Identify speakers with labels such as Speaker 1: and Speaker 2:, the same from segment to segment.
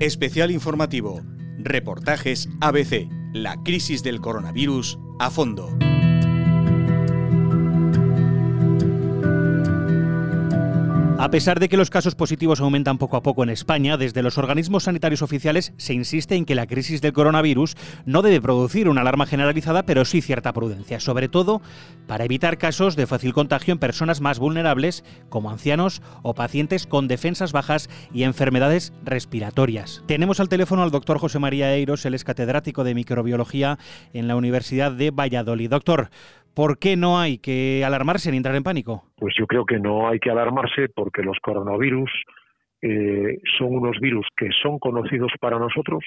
Speaker 1: Especial informativo. Reportajes ABC. La crisis del coronavirus a fondo.
Speaker 2: A pesar de que los casos positivos aumentan poco a poco en España, desde los organismos sanitarios oficiales se insiste en que la crisis del coronavirus no debe producir una alarma generalizada, pero sí cierta prudencia, sobre todo para evitar casos de fácil contagio en personas más vulnerables, como ancianos o pacientes con defensas bajas y enfermedades respiratorias. Tenemos al teléfono al doctor José María Eiros, él es catedrático de microbiología en la Universidad de Valladolid. Doctor, ¿Por qué no hay que alarmarse ni entrar en pánico?
Speaker 3: Pues yo creo que no hay que alarmarse porque los coronavirus eh, son unos virus que son conocidos para nosotros.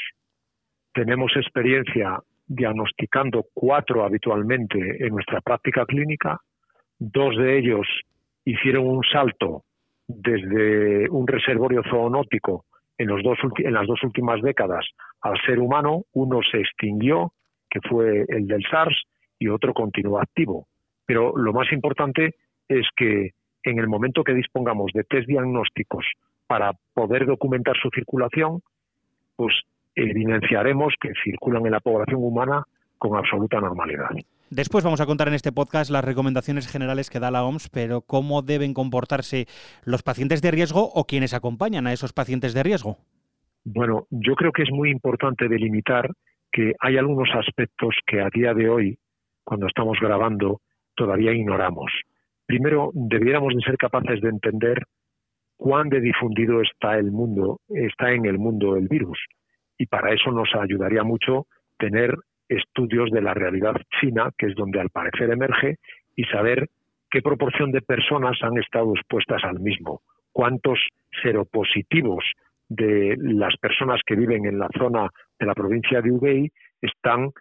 Speaker 3: Tenemos experiencia diagnosticando cuatro habitualmente en nuestra práctica clínica. Dos de ellos hicieron un salto desde un reservorio zoonótico en, los dos, en las dos últimas décadas al ser humano. Uno se extinguió, que fue el del SARS, y otro continúa activo. Pero lo más importante es que en el momento que dispongamos de test diagnósticos para poder documentar su circulación, pues evidenciaremos que circulan en la población humana con absoluta normalidad.
Speaker 2: Después vamos a contar en este podcast las recomendaciones generales que da la OMS, pero cómo deben comportarse los pacientes de riesgo o quienes acompañan a esos pacientes de riesgo.
Speaker 3: Bueno, yo creo que es muy importante delimitar que hay algunos aspectos que a día de hoy cuando estamos grabando todavía ignoramos. Primero, debiéramos de ser capaces de entender cuán de difundido está el mundo, está en el mundo el virus. Y para eso nos ayudaría mucho tener estudios de la realidad china, que es donde al parecer emerge, y saber qué proporción de personas han estado expuestas al mismo, cuántos seropositivos de las personas que viven en la zona de la provincia de Hubei están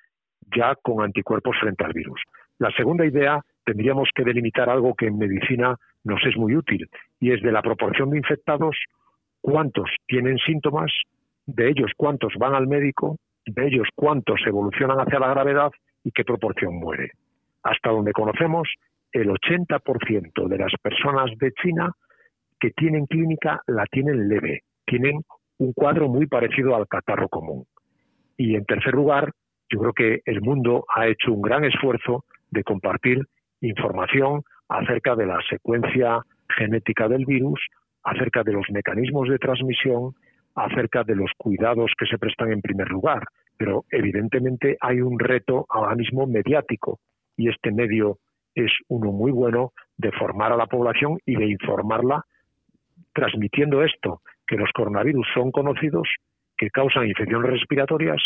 Speaker 3: ya con anticuerpos frente al virus. La segunda idea, tendríamos que delimitar algo que en medicina nos es muy útil, y es de la proporción de infectados, cuántos tienen síntomas, de ellos cuántos van al médico, de ellos cuántos evolucionan hacia la gravedad y qué proporción muere. Hasta donde conocemos, el 80% de las personas de China que tienen clínica la tienen leve, tienen un cuadro muy parecido al catarro común. Y en tercer lugar, yo creo que el mundo ha hecho un gran esfuerzo de compartir información acerca de la secuencia genética del virus, acerca de los mecanismos de transmisión, acerca de los cuidados que se prestan en primer lugar. Pero evidentemente hay un reto ahora mismo mediático y este medio es uno muy bueno de formar a la población y de informarla transmitiendo esto, que los coronavirus son conocidos, que causan infecciones respiratorias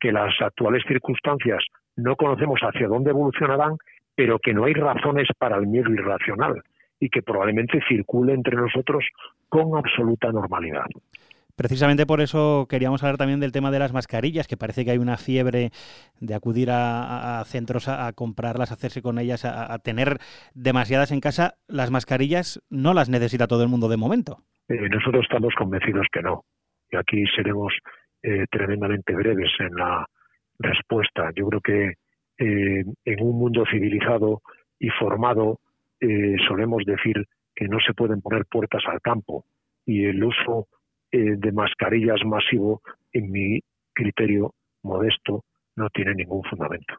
Speaker 3: que las actuales circunstancias no conocemos hacia dónde evolucionarán, pero que no hay razones para el miedo irracional y que probablemente circule entre nosotros con absoluta normalidad.
Speaker 2: Precisamente por eso queríamos hablar también del tema de las mascarillas, que parece que hay una fiebre de acudir a, centros a, comprarlas, a hacerse con ellas, a, tener demasiadas en casa. Las mascarillas no las necesita todo el mundo de momento.
Speaker 3: Eh, nosotros estamos convencidos que no. Y aquí seremos eh, tremendamente breves en la respuesta. Yo creo que eh, en un mundo civilizado y formado eh, solemos decir que no se pueden poner puertas al campo y el uso de mascarillas masivo, en mi criterio modesto, no tiene ningún fundamento.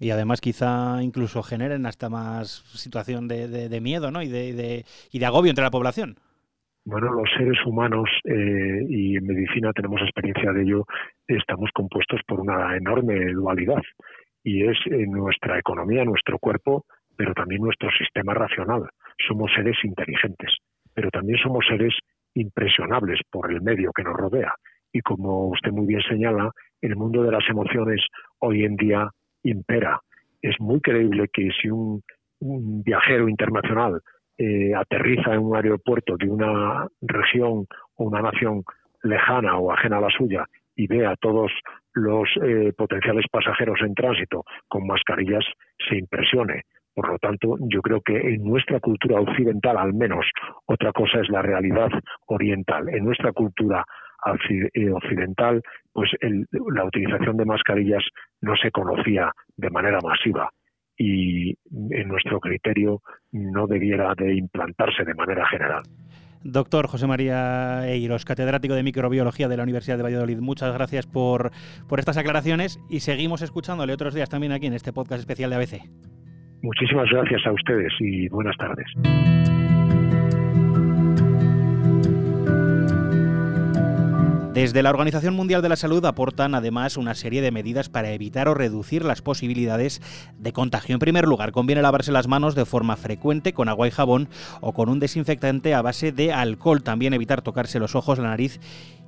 Speaker 2: Y además quizá incluso generen hasta más situación de, miedo ¿no? y, de, y de agobio entre la población.
Speaker 3: Bueno, los seres humanos, eh, y en medicina tenemos experiencia de ello, estamos compuestos por una enorme dualidad, y es nuestra economía, nuestro cuerpo, pero también nuestro sistema racional. Somos seres inteligentes, pero también somos seres impresionables por el medio que nos rodea. Y como usted muy bien señala, el mundo de las emociones hoy en día impera. Es muy creíble que si un viajero internacional eh, aterriza en un aeropuerto de una región o una nación lejana o ajena a la suya y ve a todos los eh, potenciales pasajeros en tránsito con mascarillas, se impresione. Por lo tanto, yo creo que en nuestra cultura occidental, al menos, otra cosa es la realidad oriental. En nuestra cultura eh, occidental, pues la utilización de mascarillas no se conocía de manera masiva y en nuestro criterio no debiera de implantarse de manera general.
Speaker 2: Doctor José María Eiros, catedrático de microbiología de la Universidad de Valladolid, muchas gracias por, por estas aclaraciones y seguimos escuchándole otros días también aquí en este podcast especial de ABC.
Speaker 3: Muchísimas gracias a ustedes y buenas tardes.
Speaker 2: Desde la Organización Mundial de la Salud aportan además una serie de medidas para evitar o reducir las posibilidades de contagio. En primer lugar, conviene lavarse las manos de forma frecuente con agua y jabón o con un desinfectante a base de alcohol. También evitar tocarse los ojos, la nariz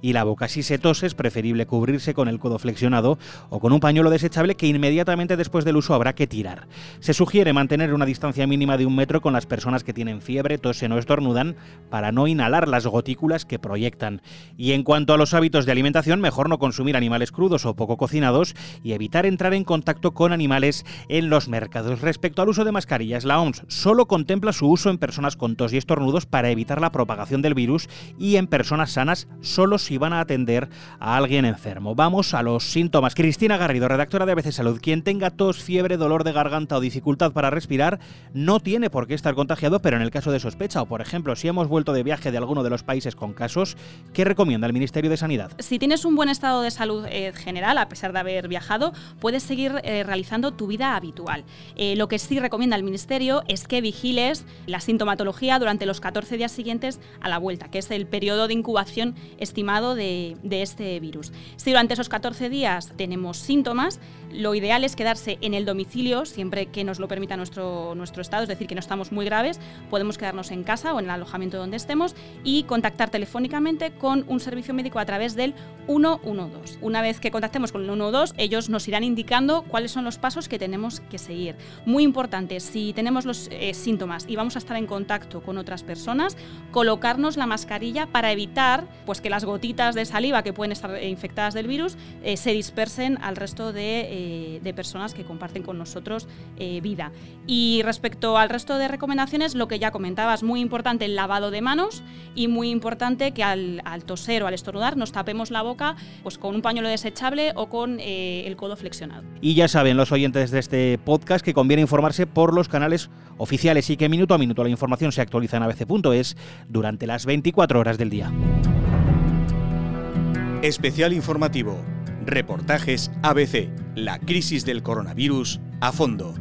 Speaker 2: y la boca. Si se tose es preferible cubrirse con el codo flexionado o con un pañuelo desechable que inmediatamente después del uso habrá que tirar. Se sugiere mantener una distancia mínima de un metro con las personas que tienen fiebre, tosen o estornudan para no inhalar las gotículas que proyectan. Y en cuanto a los hábitos de alimentación, mejor no consumir animales crudos o poco cocinados y evitar entrar en contacto con animales en los mercados. Respecto al uso de mascarillas, la OMS solo contempla su uso en personas con tos y estornudos para evitar la propagación del virus y en personas sanas solo si van a atender a alguien enfermo. Vamos a los síntomas. Cristina Garrido, redactora de ABC Salud. Quien tenga tos, fiebre, dolor de garganta o dificultad para respirar no tiene por qué estar contagiado, pero en el caso de sospecha o, por ejemplo, si hemos vuelto de viaje de alguno de los países con casos, ¿qué recomienda el Ministerio de Sanidad?
Speaker 4: Si tienes un buen estado de salud eh, general, a pesar de haber viajado, puedes seguir eh, realizando tu vida habitual. Eh, lo que sí recomienda el Ministerio es que vigiles la sintomatología durante los 14 días siguientes a la vuelta, que es el periodo de incubación estimado de, este virus. Si durante esos 14 días tenemos síntomas, lo ideal es quedarse en el domicilio siempre que nos lo permita nuestro, nuestro estado, es decir, que no estamos muy graves, podemos quedarnos en casa o en el alojamiento donde estemos y contactar telefónicamente con un servicio médico a través del 112. Una vez que contactemos con el 112, ellos nos irán indicando cuáles son los pasos que tenemos que seguir. Muy importante, si tenemos los eh, síntomas y vamos a estar en contacto con otras personas, colocarnos la mascarilla para evitar pues, que las gotitas de saliva que pueden estar infectadas del virus eh, se dispersen al resto de, eh, personas que comparten con nosotros eh, vida. Y respecto al resto de recomendaciones, lo que ya comentabas, muy importante el lavado de manos y muy importante que al, toser o al estornudar nos tapemos la boca pues, con un pañuelo desechable o con el codo flexionado.
Speaker 2: Y ya saben los oyentes de este podcast que conviene informarse por los canales oficiales y que minuto a minuto la información se actualiza en abc.es durante las 24 horas del día.
Speaker 1: Especial informativo. Reportajes ABC. La crisis del coronavirus a fondo.